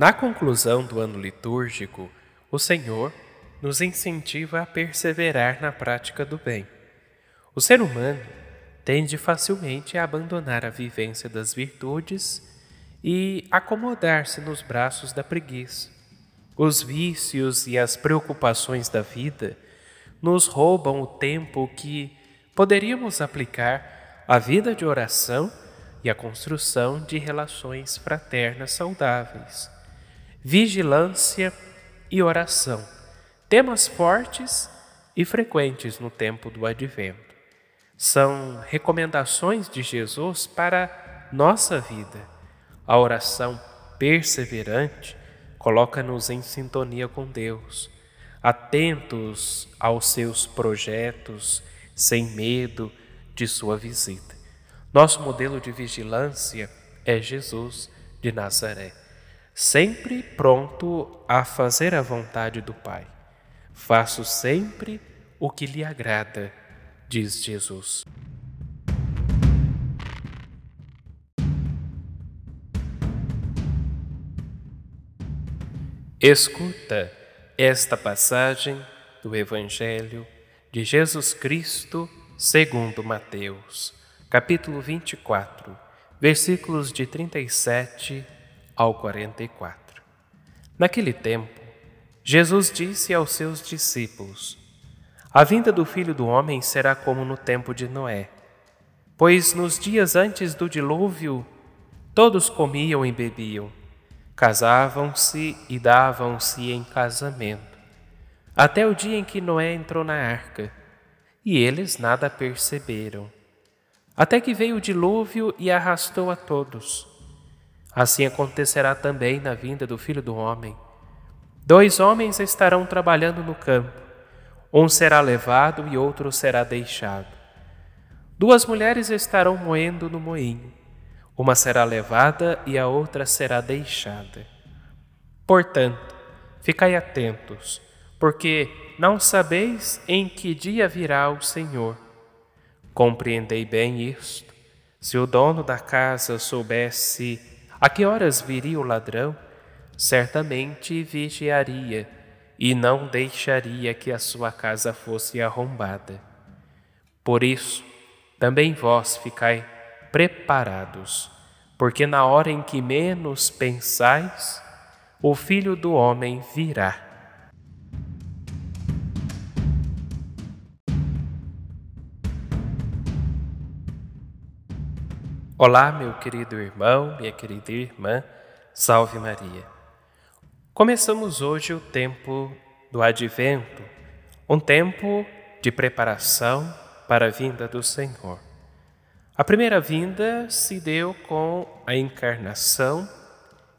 Na conclusão do ano litúrgico, o Senhor nos incentiva a perseverar na prática do bem. O ser humano tende facilmente a abandonar a vivência das virtudes e acomodar-se nos braços da preguiça. Os vícios e as preocupações da vida nos roubam o tempo que poderíamos aplicar à vida de oração e à construção de relações fraternas saudáveis. Vigilância e oração, temas fortes e frequentes no tempo do advento. São recomendações de Jesus para nossa vida. A oração perseverante coloca-nos em sintonia com Deus, atentos aos seus projetos, sem medo de sua visita. Nosso modelo de vigilância é Jesus de Nazaré, sempre pronto a fazer a vontade do Pai. Faço sempre o que lhe agrada, diz Jesus. Escuta esta passagem do Evangelho de Jesus Cristo segundo Mateus, capítulo 24, versículos de 37 ao 44. Naquele tempo, Jesus disse aos seus discípulos: A vinda do Filho do Homem será como no tempo de Noé, pois nos dias antes do dilúvio todos comiam e bebiam Casavam-se e davam-se em casamento, até o dia em que Noé entrou na arca, e eles nada perceberam. Até que veio o dilúvio e arrastou a todos. Assim acontecerá também na vinda do Filho do Homem. Dois homens estarão trabalhando no campo, um será levado e outro será deixado. Duas mulheres estarão moendo no moinho uma será levada e a outra será deixada. Portanto, ficai atentos, porque não sabeis em que dia virá o Senhor. Compreendei bem isto. Se o dono da casa soubesse a que horas viria o ladrão, certamente vigiaria e não deixaria que a sua casa fosse arrombada. Por isso, também vós ficai preparados, porque na hora em que menos pensais, o Filho do Homem virá. Olá, meu querido irmão, minha querida irmã, salve Maria. Começamos hoje o tempo do advento, um tempo de preparação para a vinda do Senhor. A primeira vinda se deu com a encarnação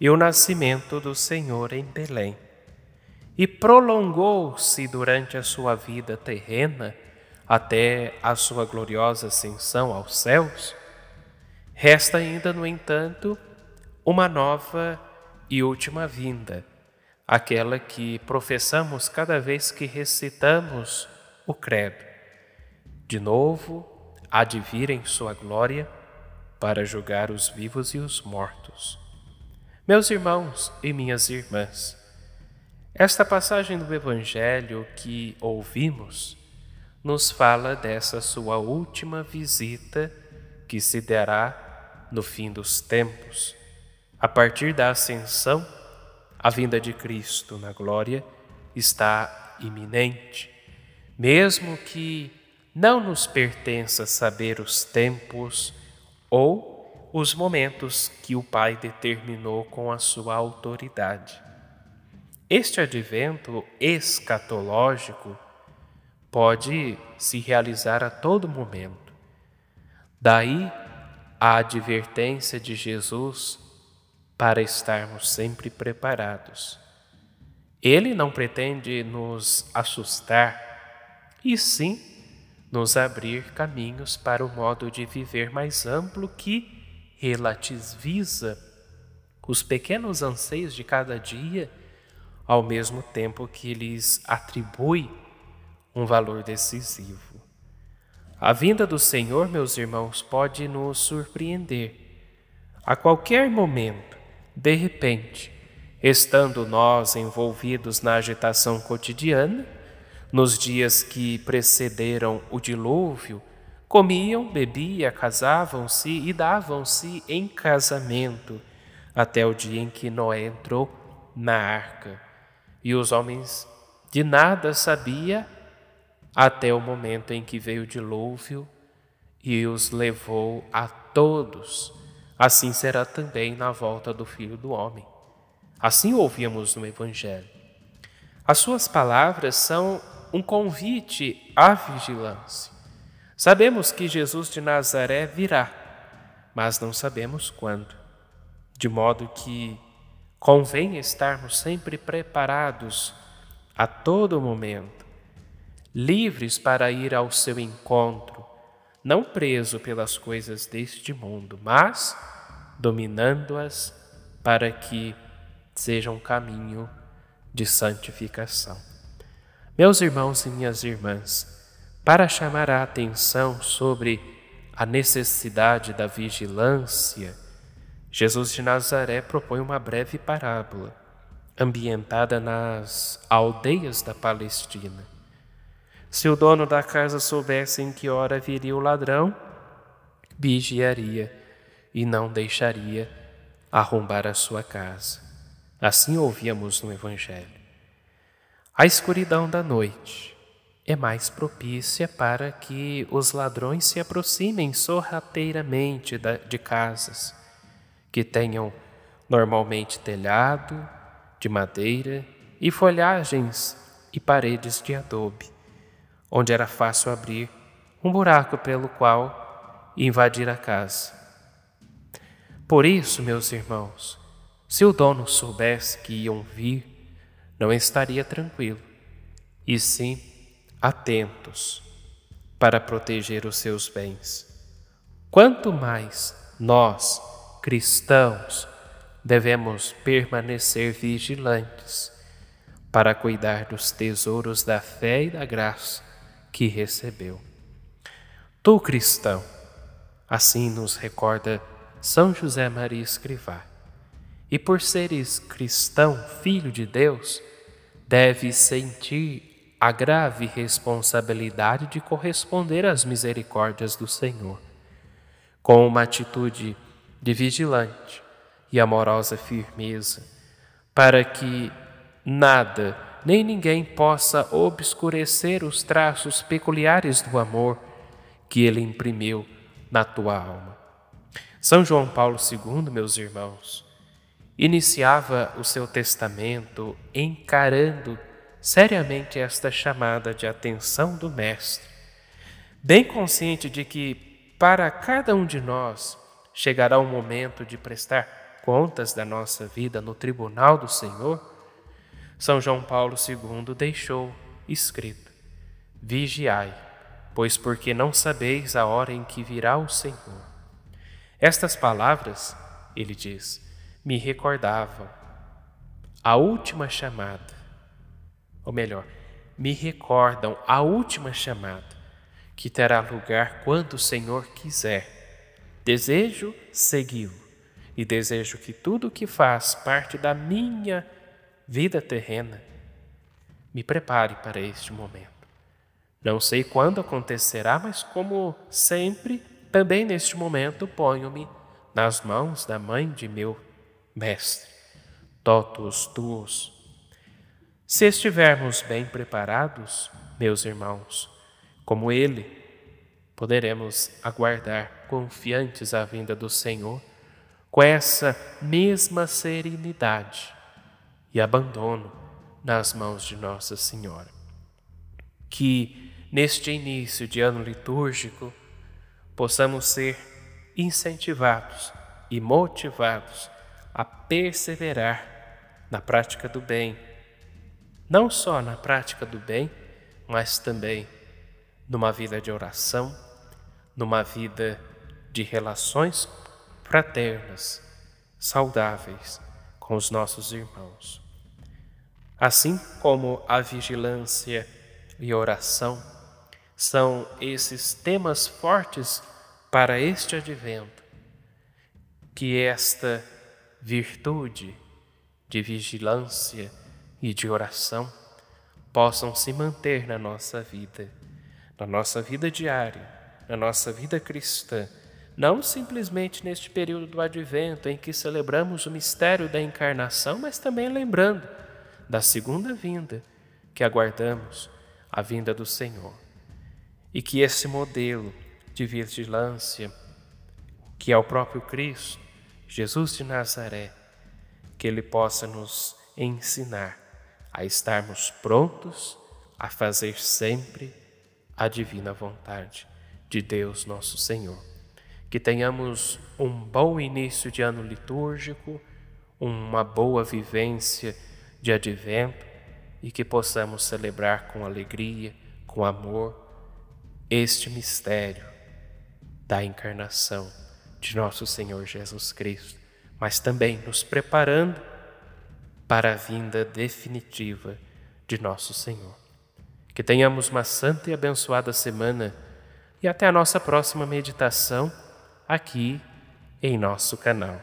e o nascimento do Senhor em Belém, e prolongou-se durante a sua vida terrena até a sua gloriosa ascensão aos céus. Resta ainda, no entanto, uma nova e última vinda, aquela que professamos cada vez que recitamos o Credo. De novo, há de vir em sua glória para julgar os vivos e os mortos. Meus irmãos e minhas irmãs, esta passagem do Evangelho que ouvimos nos fala dessa sua última visita que se dará no fim dos tempos. A partir da ascensão, a vinda de Cristo na glória está iminente, mesmo que não nos pertença saber os tempos ou os momentos que o Pai determinou com a sua autoridade. Este advento escatológico pode se realizar a todo momento. Daí a advertência de Jesus para estarmos sempre preparados. Ele não pretende nos assustar, e sim nos abrir caminhos para o modo de viver mais amplo que relativiza os pequenos anseios de cada dia, ao mesmo tempo que lhes atribui um valor decisivo. A vinda do Senhor, meus irmãos, pode nos surpreender. A qualquer momento, de repente, estando nós envolvidos na agitação cotidiana, nos dias que precederam o dilúvio, comiam, bebiam, casavam-se e davam-se em casamento, até o dia em que Noé entrou na arca. E os homens de nada sabia até o momento em que veio o dilúvio e os levou a todos. Assim será também na volta do Filho do Homem. Assim ouvimos no Evangelho. As suas palavras são um convite à vigilância. Sabemos que Jesus de Nazaré virá, mas não sabemos quando. De modo que convém estarmos sempre preparados a todo momento, livres para ir ao seu encontro, não preso pelas coisas deste mundo, mas dominando-as para que seja um caminho de santificação. Meus irmãos e minhas irmãs, para chamar a atenção sobre a necessidade da vigilância, Jesus de Nazaré propõe uma breve parábola, ambientada nas aldeias da Palestina. Se o dono da casa soubesse em que hora viria o ladrão, vigiaria e não deixaria arrombar a sua casa. Assim ouvíamos no Evangelho. A escuridão da noite é mais propícia para que os ladrões se aproximem sorrateiramente de casas que tenham normalmente telhado de madeira e folhagens e paredes de adobe, onde era fácil abrir um buraco pelo qual invadir a casa. Por isso, meus irmãos, se o dono soubesse que iam vir, não estaria tranquilo, e sim atentos para proteger os seus bens. Quanto mais nós, cristãos, devemos permanecer vigilantes para cuidar dos tesouros da fé e da graça que recebeu. Tu, cristão, assim nos recorda São José Maria Escrivá e por seres cristão, filho de Deus, deve sentir a grave responsabilidade de corresponder às misericórdias do Senhor, com uma atitude de vigilante e amorosa firmeza, para que nada nem ninguém possa obscurecer os traços peculiares do amor que ele imprimiu na tua alma. São João Paulo II, meus irmãos, iniciava o seu testamento encarando seriamente esta chamada de atenção do Mestre, bem consciente de que para cada um de nós chegará o momento de prestar contas da nossa vida no tribunal do Senhor, São João Paulo II deixou escrito: Vigiai, pois porque não sabeis a hora em que virá o Senhor. Estas palavras, ele diz, me recordavam a última chamada, ou melhor, me recordam a última chamada que terá lugar quando o Senhor quiser. Desejo segui-lo e desejo que tudo que faz parte da minha vida terrena me prepare para este momento. Não sei quando acontecerá, mas como sempre, também neste momento ponho-me nas mãos da mãe de meu Mestre, totus tuos. Se estivermos bem preparados, meus irmãos, como Ele, poderemos aguardar confiantes a vinda do Senhor com essa mesma serenidade e abandono nas mãos de Nossa Senhora. Que neste início de ano litúrgico possamos ser incentivados e motivados a perseverar na prática do bem, não só na prática do bem, mas também numa vida de oração, numa vida de relações fraternas, saudáveis com os nossos irmãos. Assim como a vigilância e oração são esses temas fortes para este advento, que esta virtude de vigilância e de oração possam se manter na nossa vida, na nossa vida diária, na nossa vida cristã, não simplesmente neste período do advento em que celebramos o mistério da encarnação, mas também lembrando da segunda vinda que aguardamos, a vinda do Senhor. E que esse modelo de vigilância, que é o próprio Cristo, Jesus de Nazaré, que Ele possa nos ensinar a estarmos prontos a fazer sempre a divina vontade de Deus nosso Senhor. Que tenhamos um bom início de ano litúrgico, uma boa vivência de advento e que possamos celebrar com alegria, com amor, este mistério da encarnação de nosso Senhor Jesus Cristo, mas também nos preparando para a vinda definitiva de nosso Senhor. Que tenhamos uma santa e abençoada semana e até a nossa próxima meditação aqui em nosso canal.